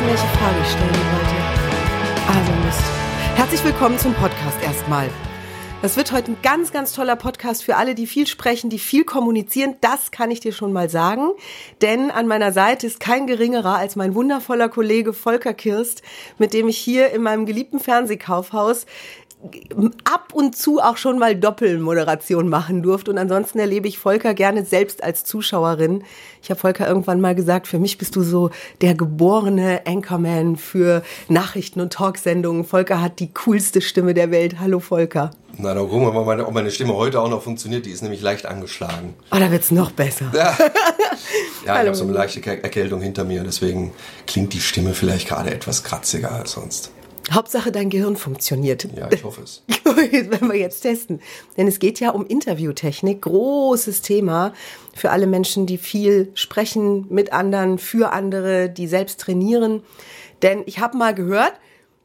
vergessen, welche Frage ich stellen wollte. Also Mist. Herzlich willkommen zum Podcast erstmal. Das wird heute ein ganz, ganz toller Podcast für alle, die viel sprechen, die viel kommunizieren. Das kann ich dir schon mal sagen. Denn an meiner Seite ist kein geringerer als mein wundervoller Kollege Volker Kirst, mit dem ich hier in meinem geliebten Fernsehkaufhaus ab und zu auch schon mal Doppelmoderation machen durfte. Und ansonsten erlebe ich Volker gerne selbst als Zuschauerin. Ich habe Volker irgendwann mal gesagt, für mich bist du so der geborene Anchorman für Nachrichten und Talksendungen. Volker hat die coolste Stimme der Welt. Hallo Volker. Na, dann gucken wir mal, meine, ob meine Stimme heute auch noch funktioniert. Die ist nämlich leicht angeschlagen. Oh, da wird's noch besser. Ja, ja ich habe so eine leichte Erkältung hinter mir. Deswegen klingt die Stimme vielleicht gerade etwas kratziger als sonst. Hauptsache dein Gehirn funktioniert. Ja, ich hoffe es. das werden wir jetzt testen. Denn es geht ja um Interviewtechnik. Großes Thema für alle Menschen, die viel sprechen mit anderen, für andere, die selbst trainieren. Denn ich habe mal gehört,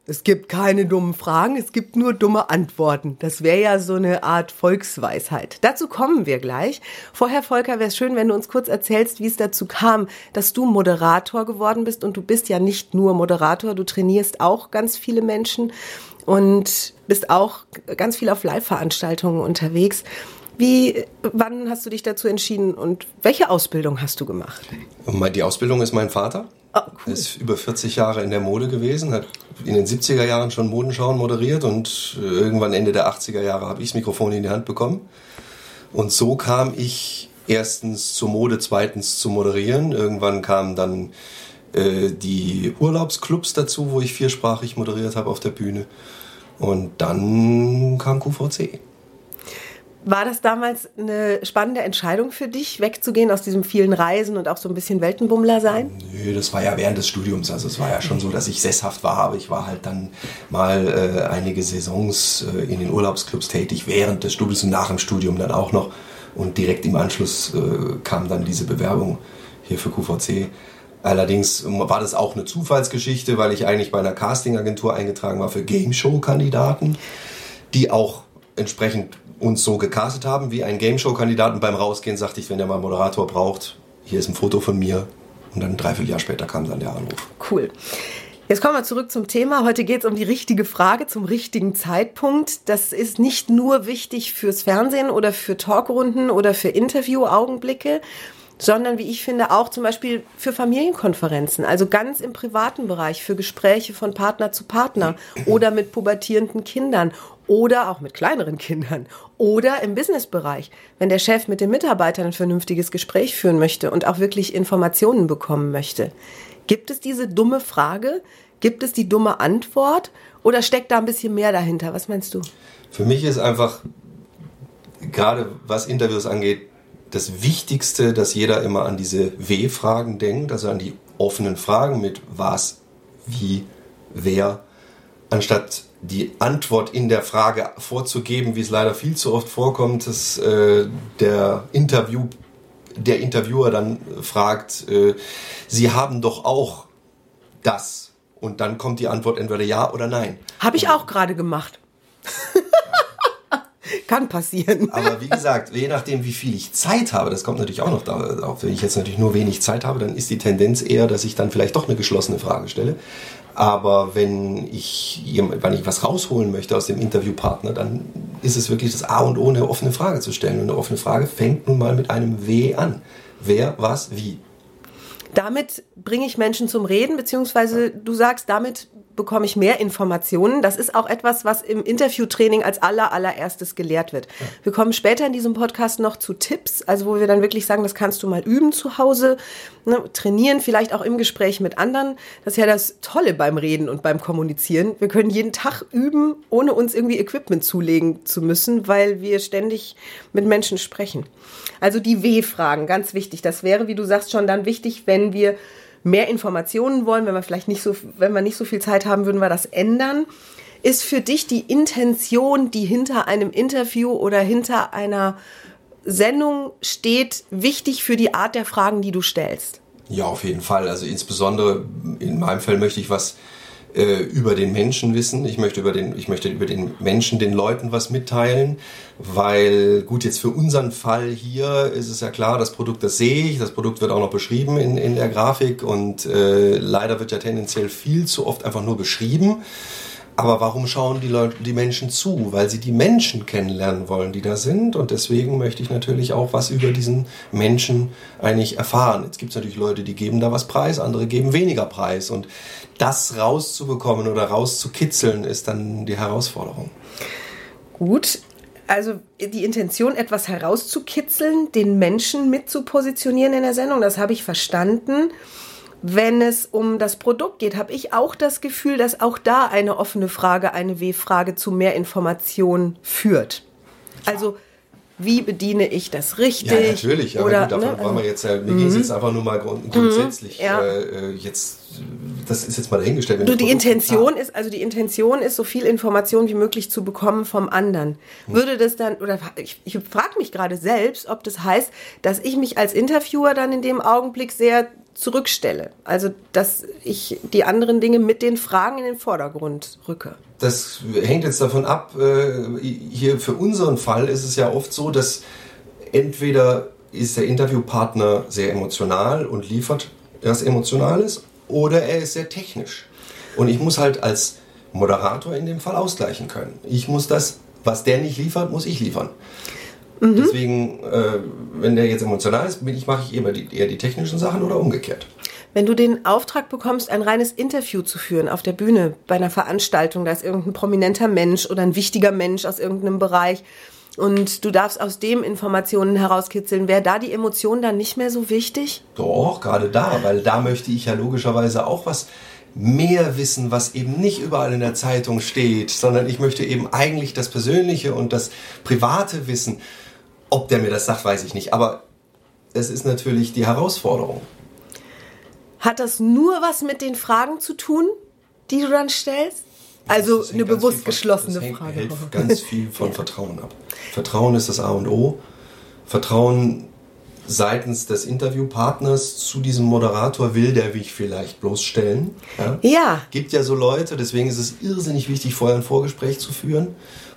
es gibt keine dummen Fragen, es gibt nur dumme Antworten. Das wäre ja so eine Art Volksweisheit. Dazu kommen wir gleich. Vorher, Volker, wäre es schön, wenn du uns kurz erzählst, wie es dazu kam, dass du Moderator geworden bist. Und du bist ja nicht nur Moderator, du trainierst auch ganz viele Menschen und bist auch ganz viel auf Live-Veranstaltungen unterwegs. Wie, wann hast du dich dazu entschieden und welche Ausbildung hast du gemacht? Die Ausbildung ist mein Vater. Oh, cool. Ist über 40 Jahre in der Mode gewesen, hat in den 70er Jahren schon Modenschauen moderiert und äh, irgendwann Ende der 80er Jahre habe ich das Mikrofon in die Hand bekommen. Und so kam ich erstens zur Mode, zweitens zu moderieren. Irgendwann kamen dann äh, die Urlaubsclubs dazu, wo ich viersprachig moderiert habe auf der Bühne. Und dann kam QVC. War das damals eine spannende Entscheidung für dich, wegzugehen aus diesem vielen Reisen und auch so ein bisschen Weltenbummler sein? Nö, das war ja während des Studiums. Also es war ja schon so, dass ich sesshaft war, aber ich war halt dann mal äh, einige Saisons äh, in den Urlaubsclubs tätig, während des Studiums und nach dem Studium dann auch noch. Und direkt im Anschluss äh, kam dann diese Bewerbung hier für QVC. Allerdings war das auch eine Zufallsgeschichte, weil ich eigentlich bei einer Castingagentur eingetragen war für Game Show Kandidaten, die auch entsprechend uns so gecastet haben wie ein Game Show Kandidaten. Beim Rausgehen sagte ich, wenn der mal einen Moderator braucht, hier ist ein Foto von mir. Und dann ein Dreivierteljahr später kam dann der Anruf. Cool. Jetzt kommen wir zurück zum Thema. Heute geht es um die richtige Frage zum richtigen Zeitpunkt. Das ist nicht nur wichtig fürs Fernsehen oder für Talkrunden oder für Interviewaugenblicke, sondern wie ich finde auch zum Beispiel für Familienkonferenzen, also ganz im privaten Bereich, für Gespräche von Partner zu Partner oder mit pubertierenden Kindern oder auch mit kleineren Kindern oder im Businessbereich, wenn der Chef mit den Mitarbeitern ein vernünftiges Gespräch führen möchte und auch wirklich Informationen bekommen möchte. Gibt es diese dumme Frage? Gibt es die dumme Antwort? Oder steckt da ein bisschen mehr dahinter? Was meinst du? Für mich ist einfach, gerade was Interviews angeht, das Wichtigste, dass jeder immer an diese W-Fragen denkt, also an die offenen Fragen mit was, wie, wer, anstatt die Antwort in der Frage vorzugeben, wie es leider viel zu oft vorkommt, dass äh, der Interview, der Interviewer dann fragt, äh, Sie haben doch auch das. Und dann kommt die Antwort entweder ja oder nein. Habe ich auch gerade gemacht. Kann passieren. Aber wie gesagt, je nachdem, wie viel ich Zeit habe, das kommt natürlich auch noch darauf. Wenn ich jetzt natürlich nur wenig Zeit habe, dann ist die Tendenz eher, dass ich dann vielleicht doch eine geschlossene Frage stelle. Aber wenn ich, wenn ich was rausholen möchte aus dem Interviewpartner, dann ist es wirklich das A und O, eine offene Frage zu stellen. Und eine offene Frage fängt nun mal mit einem W an. Wer, was, wie. Damit bringe ich Menschen zum Reden, beziehungsweise du sagst, damit bekomme ich mehr Informationen. Das ist auch etwas, was im Interviewtraining als aller, allererstes gelehrt wird. Wir kommen später in diesem Podcast noch zu Tipps, also wo wir dann wirklich sagen, das kannst du mal üben zu Hause, ne, trainieren, vielleicht auch im Gespräch mit anderen. Das ist ja das Tolle beim Reden und beim Kommunizieren. Wir können jeden Tag üben, ohne uns irgendwie Equipment zulegen zu müssen, weil wir ständig mit Menschen sprechen. Also die W-Fragen, ganz wichtig. Das wäre, wie du sagst, schon dann wichtig, wenn wir mehr Informationen wollen, wenn wir vielleicht nicht so, wenn wir nicht so viel Zeit haben, würden wir das ändern. Ist für dich die Intention, die hinter einem Interview oder hinter einer Sendung steht, wichtig für die Art der Fragen, die du stellst? Ja, auf jeden Fall. Also insbesondere in meinem Fall möchte ich was äh, über den Menschen wissen. Ich möchte über den, ich möchte über den Menschen, den Leuten was mitteilen, weil gut jetzt für unseren Fall hier ist es ja klar, das Produkt, das sehe ich, das Produkt wird auch noch beschrieben in, in der Grafik und äh, leider wird ja tendenziell viel zu oft einfach nur beschrieben. Aber warum schauen die Leute, die Menschen zu? Weil sie die Menschen kennenlernen wollen, die da sind. Und deswegen möchte ich natürlich auch was über diesen Menschen eigentlich erfahren. Jetzt gibt es natürlich Leute, die geben da was preis, andere geben weniger preis. Und das rauszubekommen oder rauszukitzeln, ist dann die Herausforderung. Gut. Also die Intention, etwas herauszukitzeln, den Menschen mitzupositionieren in der Sendung, das habe ich verstanden. Wenn es um das Produkt geht, habe ich auch das Gefühl, dass auch da eine offene Frage, eine W-Frage zu mehr Informationen führt. Also wie bediene ich das richtig? Ja, natürlich, aber Oder, gut, davon ne? wollen wir jetzt ja, mir ging es jetzt einfach nur mal grund, grundsätzlich, mhm, ja. äh, jetzt, das ist jetzt mal dahingestellt. Du, die Intention ist, also die Intention ist, so viel Information wie möglich zu bekommen vom anderen. Hm. Würde das dann, oder ich, ich frage mich gerade selbst, ob das heißt, dass ich mich als Interviewer dann in dem Augenblick sehr zurückstelle. Also, dass ich die anderen Dinge mit den Fragen in den Vordergrund rücke. Das hängt jetzt davon ab, äh, hier für unseren Fall ist es ja oft so, dass entweder ist der Interviewpartner sehr emotional und liefert das Emotionales oder er ist sehr technisch. Und ich muss halt als Moderator in dem Fall ausgleichen können. Ich muss das, was der nicht liefert, muss ich liefern. Mhm. Deswegen, äh, wenn der jetzt emotional ist, ich, mache ich immer die, eher die technischen Sachen oder umgekehrt. Wenn du den Auftrag bekommst, ein reines Interview zu führen auf der Bühne bei einer Veranstaltung, da ist irgendein prominenter Mensch oder ein wichtiger Mensch aus irgendeinem Bereich und du darfst aus dem Informationen herauskitzeln, wäre da die Emotion dann nicht mehr so wichtig? Doch, gerade da, weil da möchte ich ja logischerweise auch was mehr wissen, was eben nicht überall in der Zeitung steht, sondern ich möchte eben eigentlich das Persönliche und das Private wissen. Ob der mir das sagt, weiß ich nicht. Aber es ist natürlich die Herausforderung. Hat das nur was mit den Fragen zu tun, die du dann stellst? Also eine bewusst geschlossene das hängt, Frage. hängt ganz viel von Vertrauen ab. Vertrauen ist das A und O. Vertrauen seitens des Interviewpartners zu diesem Moderator will der mich vielleicht bloßstellen. Ja. ja. Gibt ja so Leute, deswegen ist es irrsinnig wichtig, vorher ein Vorgespräch zu führen.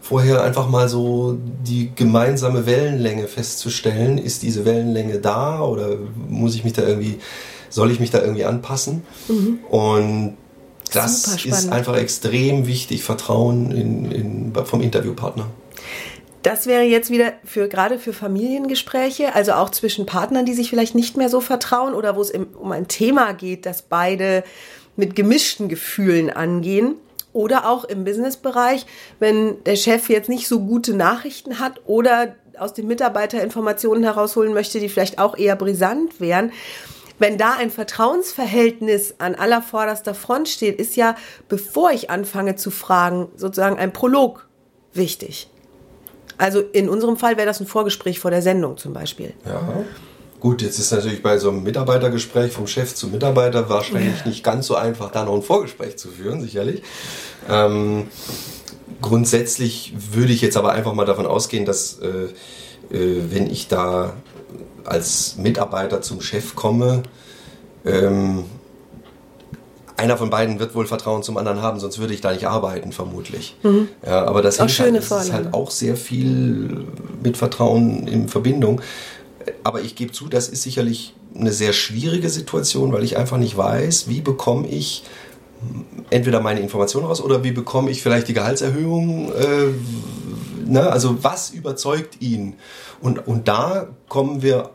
Vorher einfach mal so die gemeinsame Wellenlänge festzustellen. Ist diese Wellenlänge da oder muss ich mich da irgendwie, soll ich mich da irgendwie anpassen? Mhm. Und das ist einfach extrem wichtig, Vertrauen in, in, vom Interviewpartner. Das wäre jetzt wieder für gerade für Familiengespräche, also auch zwischen Partnern, die sich vielleicht nicht mehr so vertrauen oder wo es um ein Thema geht, das beide mit gemischten Gefühlen angehen. Oder auch im Businessbereich, wenn der Chef jetzt nicht so gute Nachrichten hat oder aus den Mitarbeitern Informationen herausholen möchte, die vielleicht auch eher brisant wären. Wenn da ein Vertrauensverhältnis an aller vorderster Front steht, ist ja, bevor ich anfange zu fragen, sozusagen ein Prolog wichtig. Also in unserem Fall wäre das ein Vorgespräch vor der Sendung zum Beispiel. Ja. Gut, jetzt ist natürlich bei so einem Mitarbeitergespräch vom Chef zum Mitarbeiter wahrscheinlich nicht ganz so einfach, da noch ein Vorgespräch zu führen, sicherlich. Ähm, grundsätzlich würde ich jetzt aber einfach mal davon ausgehen, dass äh, äh, wenn ich da als Mitarbeiter zum Chef komme, ähm, einer von beiden wird wohl Vertrauen zum anderen haben, sonst würde ich da nicht arbeiten, vermutlich. Mhm. Ja, aber das, auch halt, das ist halt auch sehr viel mit Vertrauen in Verbindung. Aber ich gebe zu, das ist sicherlich eine sehr schwierige Situation, weil ich einfach nicht weiß, wie bekomme ich entweder meine Informationen raus oder wie bekomme ich vielleicht die Gehaltserhöhung. Äh, ne? Also was überzeugt ihn? Und, und da kommen wir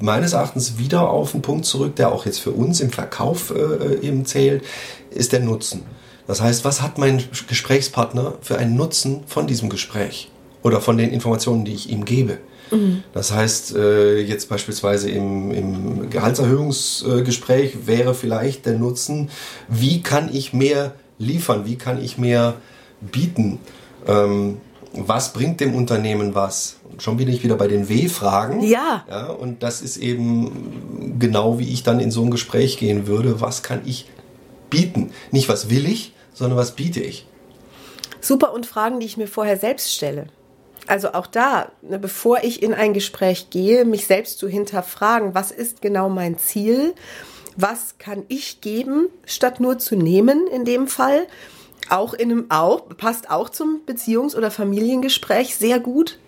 meines Erachtens wieder auf einen Punkt zurück, der auch jetzt für uns im Verkauf äh, eben zählt, ist der Nutzen. Das heißt, was hat mein Gesprächspartner für einen Nutzen von diesem Gespräch oder von den Informationen, die ich ihm gebe? Mhm. Das heißt, äh, jetzt beispielsweise im, im Gehaltserhöhungsgespräch wäre vielleicht der Nutzen, wie kann ich mehr liefern, wie kann ich mehr bieten? Ähm, was bringt dem Unternehmen was? schon bin ich wieder bei den W-Fragen. Ja. ja. Und das ist eben genau wie ich dann in so ein Gespräch gehen würde. Was kann ich bieten? Nicht was will ich, sondern was biete ich? Super und Fragen, die ich mir vorher selbst stelle. Also auch da, ne, bevor ich in ein Gespräch gehe, mich selbst zu hinterfragen, was ist genau mein Ziel? Was kann ich geben, statt nur zu nehmen in dem Fall? Auch in einem, auch, passt auch zum Beziehungs- oder Familiengespräch sehr gut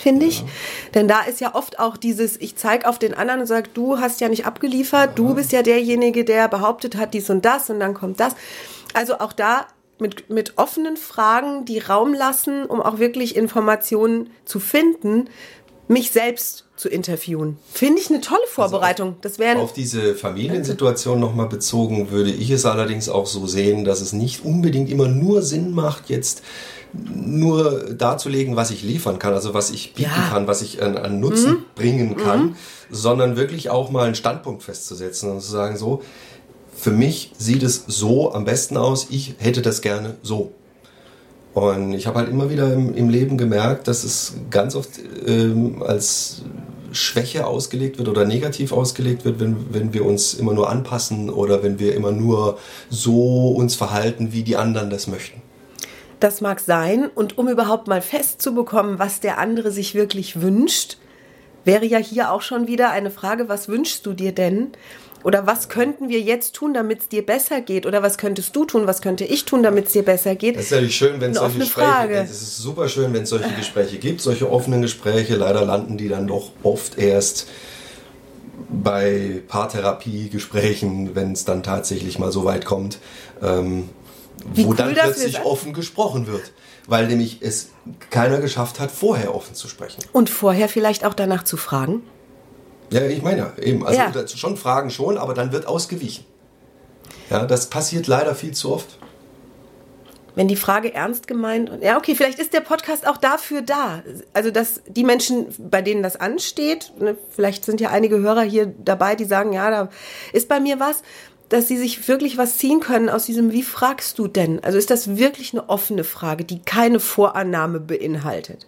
finde ich. Ja. Denn da ist ja oft auch dieses, ich zeige auf den anderen und sage, du hast ja nicht abgeliefert, ja. du bist ja derjenige, der behauptet hat dies und das und dann kommt das. Also auch da mit, mit offenen Fragen, die Raum lassen, um auch wirklich Informationen zu finden, mich selbst zu interviewen. Finde ich eine tolle Vorbereitung. Also auf, auf diese Familiensituation nochmal bezogen, würde ich es allerdings auch so sehen, dass es nicht unbedingt immer nur Sinn macht, jetzt nur darzulegen, was ich liefern kann, also was ich bieten ja. kann, was ich an, an Nutzen mhm. bringen kann, mhm. sondern wirklich auch mal einen Standpunkt festzusetzen und zu sagen, so, für mich sieht es so am besten aus, ich hätte das gerne so. Und ich habe halt immer wieder im, im, Leben gemerkt, dass es ganz oft ähm, als Schwäche ausgelegt wird oder negativ ausgelegt wird, wenn, wenn wir uns immer nur anpassen oder wenn wir immer nur so uns verhalten, wie die anderen das möchten. Das mag sein. Und um überhaupt mal festzubekommen, was der andere sich wirklich wünscht, wäre ja hier auch schon wieder eine Frage, was wünschst du dir denn? Oder was könnten wir jetzt tun, damit es dir besser geht? Oder was könntest du tun, was könnte ich tun, damit es dir besser geht? Das ist natürlich schön, wenn es solche Gespräche Es ist super schön, wenn es solche Gespräche gibt, solche offenen Gespräche. Leider landen die dann doch oft erst bei Paartherapiegesprächen, wenn es dann tatsächlich mal so weit kommt, ähm, wo cool dann plötzlich offen gesprochen wird. Weil nämlich es keiner geschafft hat, vorher offen zu sprechen. Und vorher vielleicht auch danach zu fragen? Ja, ich meine ja, eben. Also ja. schon Fragen schon, aber dann wird ausgewichen. Ja, das passiert leider viel zu oft. Wenn die Frage ernst gemeint und ja, okay, vielleicht ist der Podcast auch dafür da. Also, dass die Menschen, bei denen das ansteht, ne, vielleicht sind ja einige Hörer hier dabei, die sagen, ja, da ist bei mir was, dass sie sich wirklich was ziehen können aus diesem, wie fragst du denn? Also ist das wirklich eine offene Frage, die keine Vorannahme beinhaltet?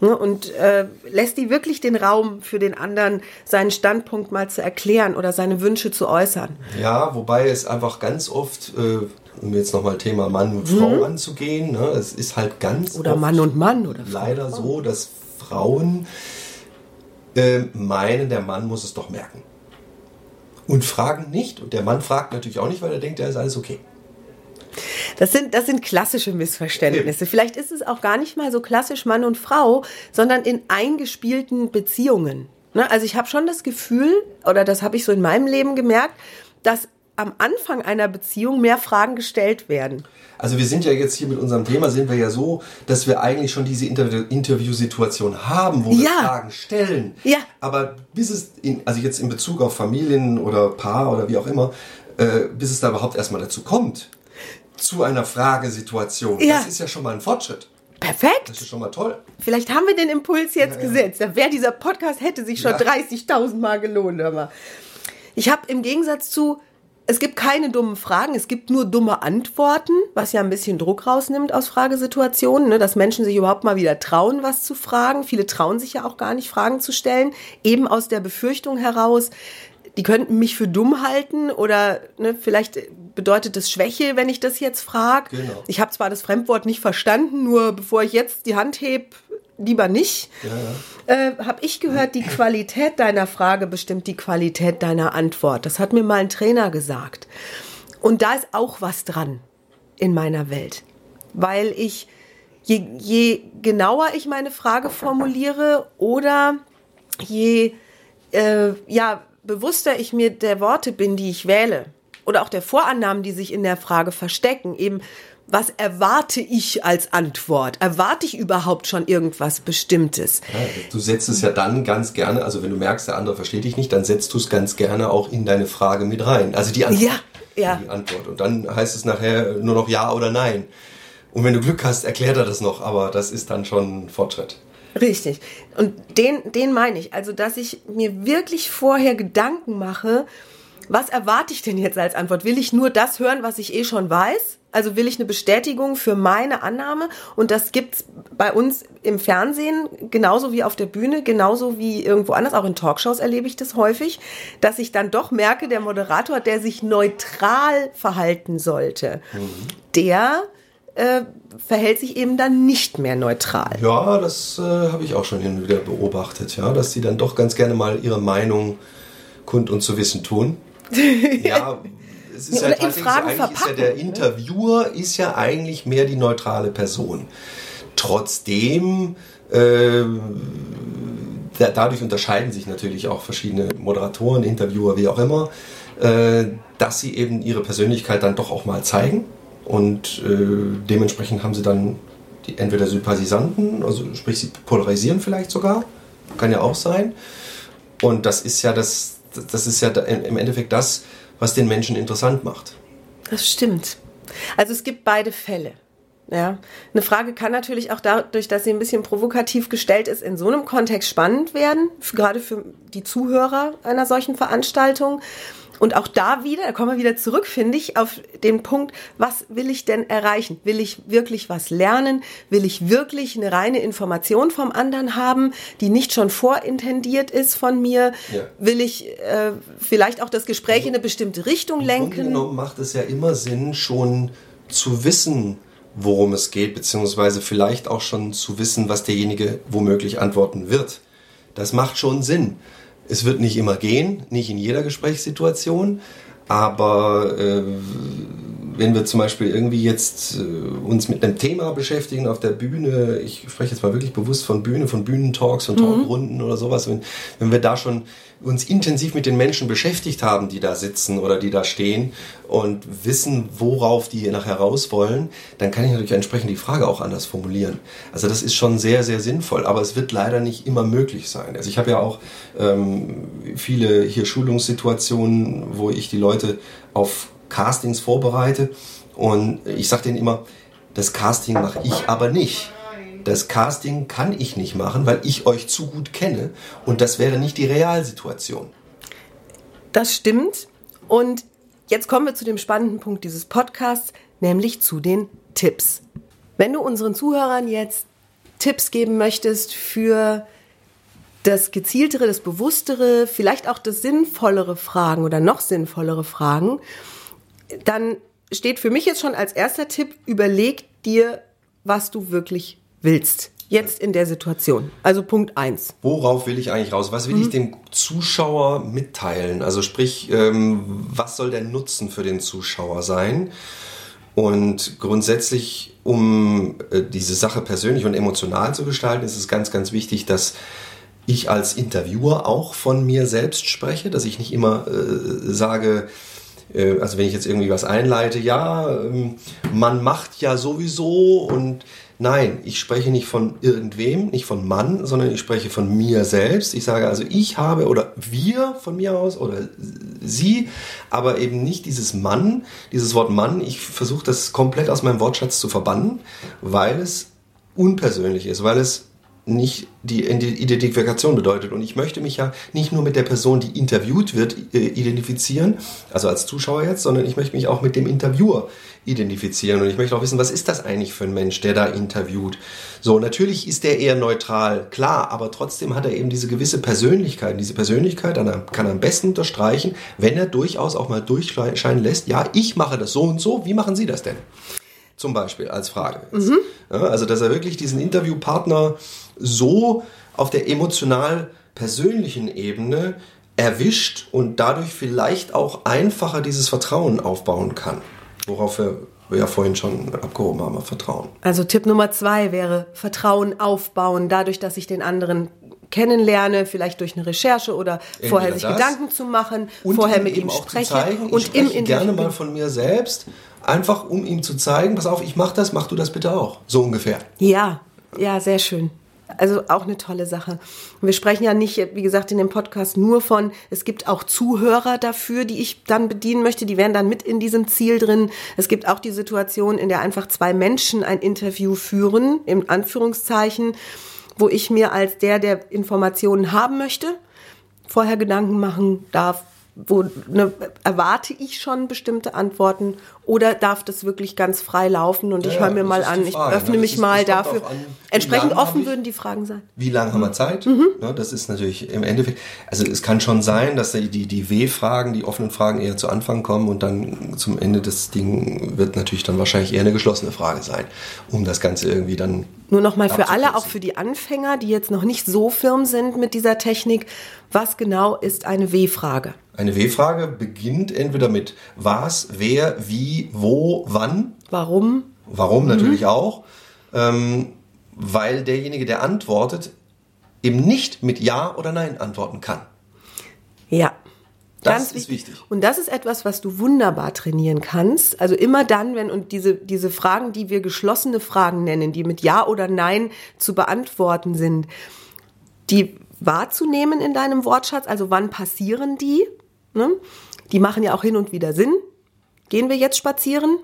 Ne, und äh, lässt die wirklich den Raum für den anderen, seinen Standpunkt mal zu erklären oder seine Wünsche zu äußern. Ja, wobei es einfach ganz oft, äh, um jetzt nochmal Thema Mann und Frau mhm. anzugehen, ne, es ist halt ganz oder Mann und Mann oder Frau leider so, dass Frauen äh, meinen, der Mann muss es doch merken und fragen nicht und der Mann fragt natürlich auch nicht, weil er denkt, er ist alles okay. Das sind, das sind klassische Missverständnisse. Vielleicht ist es auch gar nicht mal so klassisch Mann und Frau, sondern in eingespielten Beziehungen. Ne? Also ich habe schon das Gefühl, oder das habe ich so in meinem Leben gemerkt, dass am Anfang einer Beziehung mehr Fragen gestellt werden. Also wir sind ja jetzt hier mit unserem Thema, sind wir ja so, dass wir eigentlich schon diese Inter Interviewsituation haben, wo wir ja. Fragen stellen. Ja. Aber bis es, in, also jetzt in Bezug auf Familien oder Paar oder wie auch immer, äh, bis es da überhaupt erstmal dazu kommt, zu einer Fragesituation. Ja. Das ist ja schon mal ein Fortschritt. Perfekt. Das ist schon mal toll. Vielleicht haben wir den Impuls jetzt ja, gesetzt. Ja. Wäre dieser Podcast hätte sich schon ja. 30.000 Mal gelohnt. Aber ich habe im Gegensatz zu es gibt keine dummen Fragen, es gibt nur dumme Antworten, was ja ein bisschen Druck rausnimmt aus Fragesituationen, ne, dass Menschen sich überhaupt mal wieder trauen, was zu fragen. Viele trauen sich ja auch gar nicht, Fragen zu stellen, eben aus der Befürchtung heraus, die könnten mich für dumm halten oder ne, vielleicht bedeutet das Schwäche, wenn ich das jetzt frage. Genau. Ich habe zwar das Fremdwort nicht verstanden, nur bevor ich jetzt die Hand heb, lieber nicht. Ja, ja. Äh, habe ich gehört, die Qualität deiner Frage bestimmt die Qualität deiner Antwort. Das hat mir mal ein Trainer gesagt. Und da ist auch was dran in meiner Welt, weil ich je, je genauer ich meine Frage formuliere oder je äh, ja bewusster ich mir der Worte bin, die ich wähle, oder auch der Vorannahmen, die sich in der Frage verstecken, eben was erwarte ich als Antwort? Erwarte ich überhaupt schon irgendwas Bestimmtes? Ja, du setzt es ja dann ganz gerne, also wenn du merkst, der andere versteht dich nicht, dann setzt du es ganz gerne auch in deine Frage mit rein. Also die Antwort. Ja, ja. Die Antwort. Und dann heißt es nachher nur noch Ja oder Nein. Und wenn du Glück hast, erklärt er das noch, aber das ist dann schon Fortschritt. Richtig. Und den, den meine ich. Also, dass ich mir wirklich vorher Gedanken mache, was erwarte ich denn jetzt als Antwort? Will ich nur das hören, was ich eh schon weiß? Also will ich eine Bestätigung für meine Annahme? Und das gibt's bei uns im Fernsehen genauso wie auf der Bühne, genauso wie irgendwo anders. Auch in Talkshows erlebe ich das häufig, dass ich dann doch merke, der Moderator, der sich neutral verhalten sollte, mhm. der äh, verhält sich eben dann nicht mehr neutral. Ja, das äh, habe ich auch schon hin und wieder beobachtet, ja, dass sie dann doch ganz gerne mal ihre Meinung kund und zu wissen tun. ja, es ist ja tatsächlich so, eigentlich ist ja der ne? Interviewer ist ja eigentlich mehr die neutrale Person. Trotzdem äh, dadurch unterscheiden sich natürlich auch verschiedene Moderatoren, Interviewer, wie auch immer, äh, dass sie eben ihre Persönlichkeit dann doch auch mal zeigen. Und äh, dementsprechend haben sie dann die, entweder Sympathisanten, also sprich, sie polarisieren vielleicht sogar, kann ja auch sein. Und das ist ja das, das ist ja im Endeffekt das, was den Menschen interessant macht. Das stimmt. Also es gibt beide Fälle. Ja, eine Frage kann natürlich auch dadurch, dass sie ein bisschen provokativ gestellt ist, in so einem Kontext spannend werden, gerade für die Zuhörer einer solchen Veranstaltung. Und auch da wieder, da kommen wir wieder zurück, finde ich, auf den Punkt, was will ich denn erreichen? Will ich wirklich was lernen? Will ich wirklich eine reine Information vom anderen haben, die nicht schon vorintendiert ist von mir? Ja. Will ich äh, vielleicht auch das Gespräch also, in eine bestimmte Richtung lenken? Im Grunde macht es ja immer Sinn, schon zu wissen, worum es geht, beziehungsweise vielleicht auch schon zu wissen, was derjenige womöglich antworten wird. Das macht schon Sinn. Es wird nicht immer gehen, nicht in jeder Gesprächssituation, aber äh, wenn wir zum Beispiel irgendwie jetzt äh, uns mit einem Thema beschäftigen auf der Bühne, ich spreche jetzt mal wirklich bewusst von Bühne, von Bühnentalks, von mhm. Talkrunden oder sowas, wenn, wenn wir da schon uns intensiv mit den Menschen beschäftigt haben, die da sitzen oder die da stehen und wissen, worauf die nachher raus wollen, dann kann ich natürlich entsprechend die Frage auch anders formulieren. Also das ist schon sehr, sehr sinnvoll, aber es wird leider nicht immer möglich sein. Also ich habe ja auch ähm, viele hier Schulungssituationen, wo ich die Leute auf Castings vorbereite und ich sage denen immer, das Casting mache ich aber nicht. Das Casting kann ich nicht machen, weil ich euch zu gut kenne und das wäre nicht die Realsituation. Das stimmt und jetzt kommen wir zu dem spannenden Punkt dieses Podcasts, nämlich zu den Tipps. Wenn du unseren Zuhörern jetzt Tipps geben möchtest für das gezieltere, das bewusstere, vielleicht auch das sinnvollere Fragen oder noch sinnvollere Fragen, dann steht für mich jetzt schon als erster Tipp, überleg dir, was du wirklich willst. Jetzt in der Situation. Also Punkt 1. Worauf will ich eigentlich raus? Was will mhm. ich dem Zuschauer mitteilen? Also sprich, ähm, was soll der Nutzen für den Zuschauer sein? Und grundsätzlich, um äh, diese Sache persönlich und emotional zu gestalten, ist es ganz, ganz wichtig, dass ich als Interviewer auch von mir selbst spreche, dass ich nicht immer äh, sage, äh, also wenn ich jetzt irgendwie was einleite, ja, ähm, man macht ja sowieso und nein, ich spreche nicht von irgendwem, nicht von Mann, sondern ich spreche von mir selbst. Ich sage also, ich habe oder wir von mir aus oder sie, aber eben nicht dieses Mann, dieses Wort Mann. Ich versuche das komplett aus meinem Wortschatz zu verbannen, weil es unpersönlich ist, weil es nicht die Identifikation bedeutet. Und ich möchte mich ja nicht nur mit der Person, die interviewt wird, äh, identifizieren, also als Zuschauer jetzt, sondern ich möchte mich auch mit dem Interviewer identifizieren. Und ich möchte auch wissen, was ist das eigentlich für ein Mensch, der da interviewt? So, natürlich ist der eher neutral, klar, aber trotzdem hat er eben diese gewisse Persönlichkeit. Und diese Persönlichkeit kann er am besten unterstreichen, wenn er durchaus auch mal durchscheinen lässt, ja, ich mache das so und so, wie machen Sie das denn? Zum Beispiel als Frage. Mhm. Ja, also, dass er wirklich diesen Interviewpartner so auf der emotional persönlichen Ebene erwischt und dadurch vielleicht auch einfacher dieses Vertrauen aufbauen kann, worauf wir ja vorhin schon abgehoben haben, Vertrauen. Also Tipp Nummer zwei wäre Vertrauen aufbauen, dadurch, dass ich den anderen kennenlerne, vielleicht durch eine Recherche oder Entweder vorher sich Gedanken zu machen, vorher mit ihm sprechen zeigen, und im Interview gerne mal von mir selbst einfach um ihm zu zeigen, pass auf, ich mach das, mach du das bitte auch. So ungefähr. Ja, ja, sehr schön. Also auch eine tolle Sache. wir sprechen ja nicht, wie gesagt, in dem Podcast nur von, es gibt auch Zuhörer dafür, die ich dann bedienen möchte, die wären dann mit in diesem Ziel drin. Es gibt auch die Situation, in der einfach zwei Menschen ein Interview führen, im Anführungszeichen, wo ich mir als der, der Informationen haben möchte, vorher Gedanken machen darf, wo ne, erwarte ich schon bestimmte Antworten oder darf das wirklich ganz frei laufen und ja, ich höre mir mal an, ich öffne ne? mich ist, mal dafür. Entsprechend offen ich, würden die Fragen sein. Wie lange haben wir Zeit? Mhm. Ja, das ist natürlich im Endeffekt, also es kann schon sein, dass die, die, die W-Fragen, die offenen Fragen eher zu Anfang kommen und dann zum Ende des Ding wird natürlich dann wahrscheinlich eher eine geschlossene Frage sein, um das Ganze irgendwie dann nur nochmal für alle, auch für die Anfänger, die jetzt noch nicht so firm sind mit dieser Technik, was genau ist eine W-Frage? Eine W-Frage beginnt entweder mit was, wer, wie, wo, wann. Warum? Warum mhm. natürlich auch. Ähm, weil derjenige, der antwortet, eben nicht mit Ja oder Nein antworten kann. Ja. Das Ganz ist wichtig. Und das ist etwas, was du wunderbar trainieren kannst. Also immer dann, wenn und diese, diese Fragen, die wir geschlossene Fragen nennen, die mit Ja oder Nein zu beantworten sind, die wahrzunehmen in deinem Wortschatz. Also wann passieren die? Ne? Die machen ja auch hin und wieder Sinn. Gehen wir jetzt spazieren?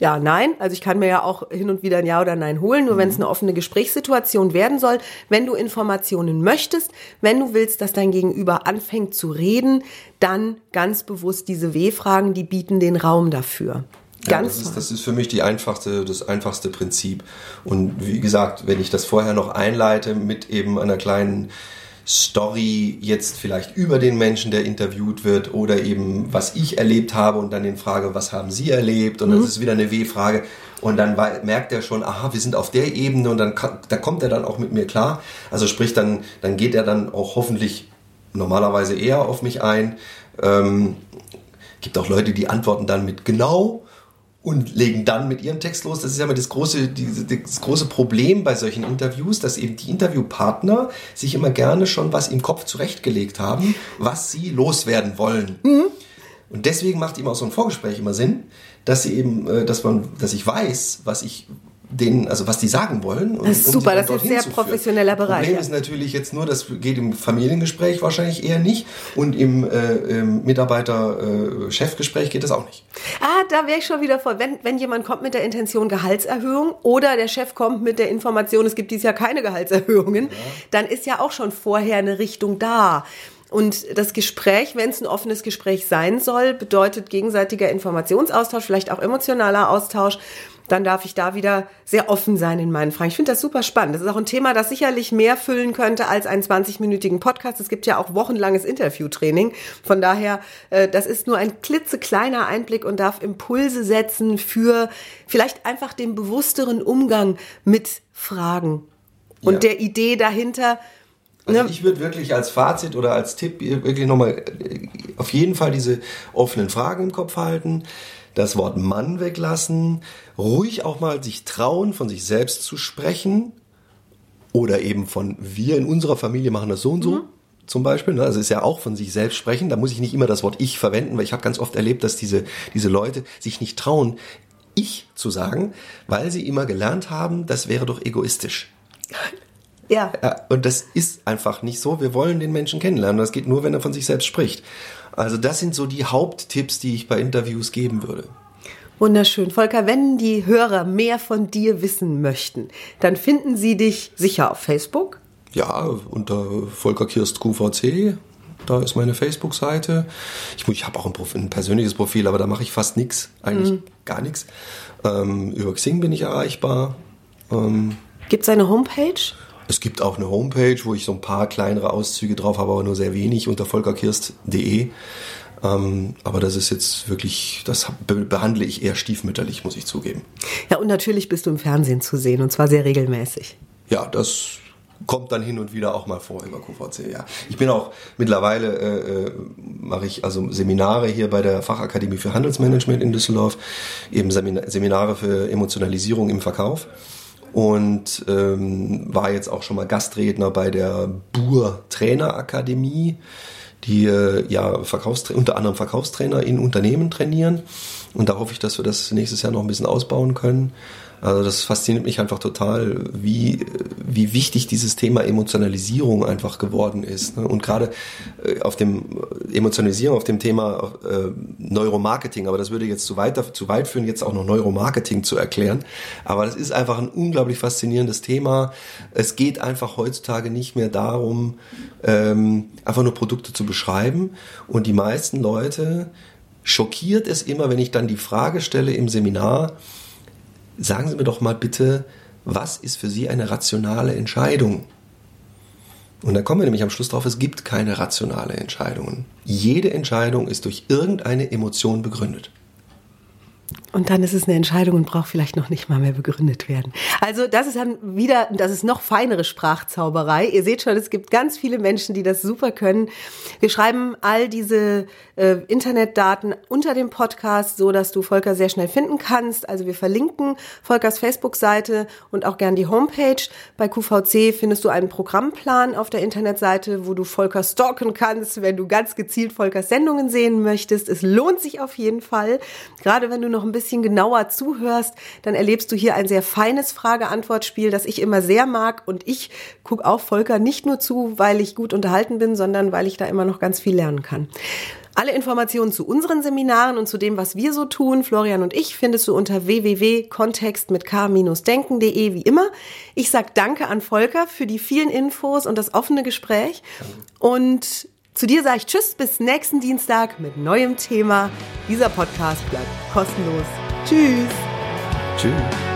Ja, nein. Also ich kann mir ja auch hin und wieder ein Ja oder Nein holen, nur wenn es eine offene Gesprächssituation werden soll. Wenn du Informationen möchtest, wenn du willst, dass dein Gegenüber anfängt zu reden, dann ganz bewusst diese W-Fragen, die bieten den Raum dafür. Ganz ja, das, ist, das ist für mich die einfachste, das einfachste Prinzip. Und wie gesagt, wenn ich das vorher noch einleite mit eben einer kleinen Story jetzt vielleicht über den Menschen, der interviewt wird oder eben was ich erlebt habe und dann den Frage, was haben Sie erlebt und mhm. das ist wieder eine W-Frage und dann merkt er schon, aha, wir sind auf der Ebene und dann, da kommt er dann auch mit mir klar. Also sprich, dann, dann geht er dann auch hoffentlich normalerweise eher auf mich ein. Ähm, gibt auch Leute, die antworten dann mit genau und legen dann mit ihrem Text los. Das ist ja immer das große, das große Problem bei solchen Interviews, dass eben die Interviewpartner sich immer gerne schon was im Kopf zurechtgelegt haben, was sie loswerden wollen. Mhm. Und deswegen macht ihm auch so ein Vorgespräch immer Sinn, dass sie eben, äh, dass man, dass ich weiß, was ich denen, also was die sagen wollen. Und, das ist super, das ist ein sehr professioneller Bereich. Problem ja. ist natürlich jetzt nur, das geht im Familiengespräch wahrscheinlich eher nicht und im, äh, im Mitarbeiter-Chefgespräch äh, geht das auch nicht. Ah, da wäre ich schon wieder voll. Wenn, wenn jemand kommt mit der Intention Gehaltserhöhung oder der Chef kommt mit der Information, es gibt dieses Jahr keine Gehaltserhöhungen, ja. dann ist ja auch schon vorher eine Richtung da. Und das Gespräch, wenn es ein offenes Gespräch sein soll, bedeutet gegenseitiger Informationsaustausch, vielleicht auch emotionaler Austausch dann darf ich da wieder sehr offen sein in meinen Fragen. Ich finde das super spannend. Das ist auch ein Thema, das sicherlich mehr füllen könnte als einen 20-minütigen Podcast. Es gibt ja auch wochenlanges Interviewtraining. Von daher, äh, das ist nur ein klitzekleiner Einblick und darf Impulse setzen für vielleicht einfach den bewussteren Umgang mit Fragen und ja. der Idee dahinter, also ne? ich würde wirklich als Fazit oder als Tipp wirklich nochmal äh, auf jeden Fall diese offenen Fragen im Kopf halten das Wort Mann weglassen, ruhig auch mal sich trauen, von sich selbst zu sprechen oder eben von wir in unserer Familie machen das so und so. Mhm. Zum Beispiel, ne? also ist ja auch von sich selbst sprechen. Da muss ich nicht immer das Wort ich verwenden, weil ich habe ganz oft erlebt, dass diese, diese Leute sich nicht trauen, ich zu sagen, weil sie immer gelernt haben, das wäre doch egoistisch. Ja. ja. Und das ist einfach nicht so. Wir wollen den Menschen kennenlernen. Das geht nur, wenn er von sich selbst spricht. Also das sind so die Haupttipps, die ich bei Interviews geben würde. Wunderschön. Volker, wenn die Hörer mehr von dir wissen möchten, dann finden sie dich sicher auf Facebook. Ja, unter Volker Kirst QVC. Da ist meine Facebook-Seite. Ich, ich habe auch ein, ein, persönliches Profil, aber da mache ich fast nichts. Eigentlich mhm. gar nichts. Ähm, über Xing bin ich erreichbar. Ähm, Gibt es eine Homepage? Es gibt auch eine Homepage, wo ich so ein paar kleinere Auszüge drauf habe, aber nur sehr wenig unter volkerkirst.de. Ähm, aber das ist jetzt wirklich, das behandle ich eher stiefmütterlich, muss ich zugeben. Ja, und natürlich bist du im Fernsehen zu sehen und zwar sehr regelmäßig. Ja, das kommt dann hin und wieder auch mal vor über QVC, ja. Ich bin auch mittlerweile, äh, äh, mache ich also Seminare hier bei der Fachakademie für Handelsmanagement in Düsseldorf, eben Seminare für Emotionalisierung im Verkauf und ähm, war jetzt auch schon mal Gastredner bei der Bur Trainerakademie, die äh, ja Verkaufstra unter anderem Verkaufstrainer in Unternehmen trainieren. Und da hoffe ich, dass wir das nächstes Jahr noch ein bisschen ausbauen können. Also das fasziniert mich einfach total, wie, wie wichtig dieses Thema Emotionalisierung einfach geworden ist. Ne? Und gerade äh, auf dem Emotionalisierung, auf dem Thema äh, Neuromarketing, aber das würde jetzt zu weit, zu weit führen, jetzt auch noch Neuromarketing zu erklären. Aber das ist einfach ein unglaublich faszinierendes Thema. Es geht einfach heutzutage nicht mehr darum, ähm, einfach nur Produkte zu beschreiben. Und die meisten Leute schockiert es immer, wenn ich dann die Frage stelle im Seminar, sagen Sie mir doch mal bitte, was ist für Sie eine rationale Entscheidung? Und da kommen wir nämlich am Schluss drauf, es gibt keine rationale Entscheidungen. Jede Entscheidung ist durch irgendeine Emotion begründet. Und dann ist es eine Entscheidung und braucht vielleicht noch nicht mal mehr begründet werden. Also das ist dann wieder, das ist noch feinere Sprachzauberei. Ihr seht schon, es gibt ganz viele Menschen, die das super können. Wir schreiben all diese äh, Internetdaten unter dem Podcast, so dass du Volker sehr schnell finden kannst. Also wir verlinken Volkers Facebook-Seite und auch gern die Homepage. Bei QVC findest du einen Programmplan auf der Internetseite, wo du Volker stalken kannst, wenn du ganz gezielt Volkers Sendungen sehen möchtest. Es lohnt sich auf jeden Fall. Gerade wenn du noch ein bisschen bisschen genauer zuhörst, dann erlebst du hier ein sehr feines Frage-Antwort-Spiel, das ich immer sehr mag. Und ich gucke auch Volker nicht nur zu, weil ich gut unterhalten bin, sondern weil ich da immer noch ganz viel lernen kann. Alle Informationen zu unseren Seminaren und zu dem, was wir so tun, Florian und ich, findest du unter www.kontext mit k-denken.de wie immer. Ich sag Danke an Volker für die vielen Infos und das offene Gespräch. Und zu dir sage ich Tschüss bis nächsten Dienstag mit neuem Thema. Dieser Podcast bleibt kostenlos. Tschüss. Tschüss.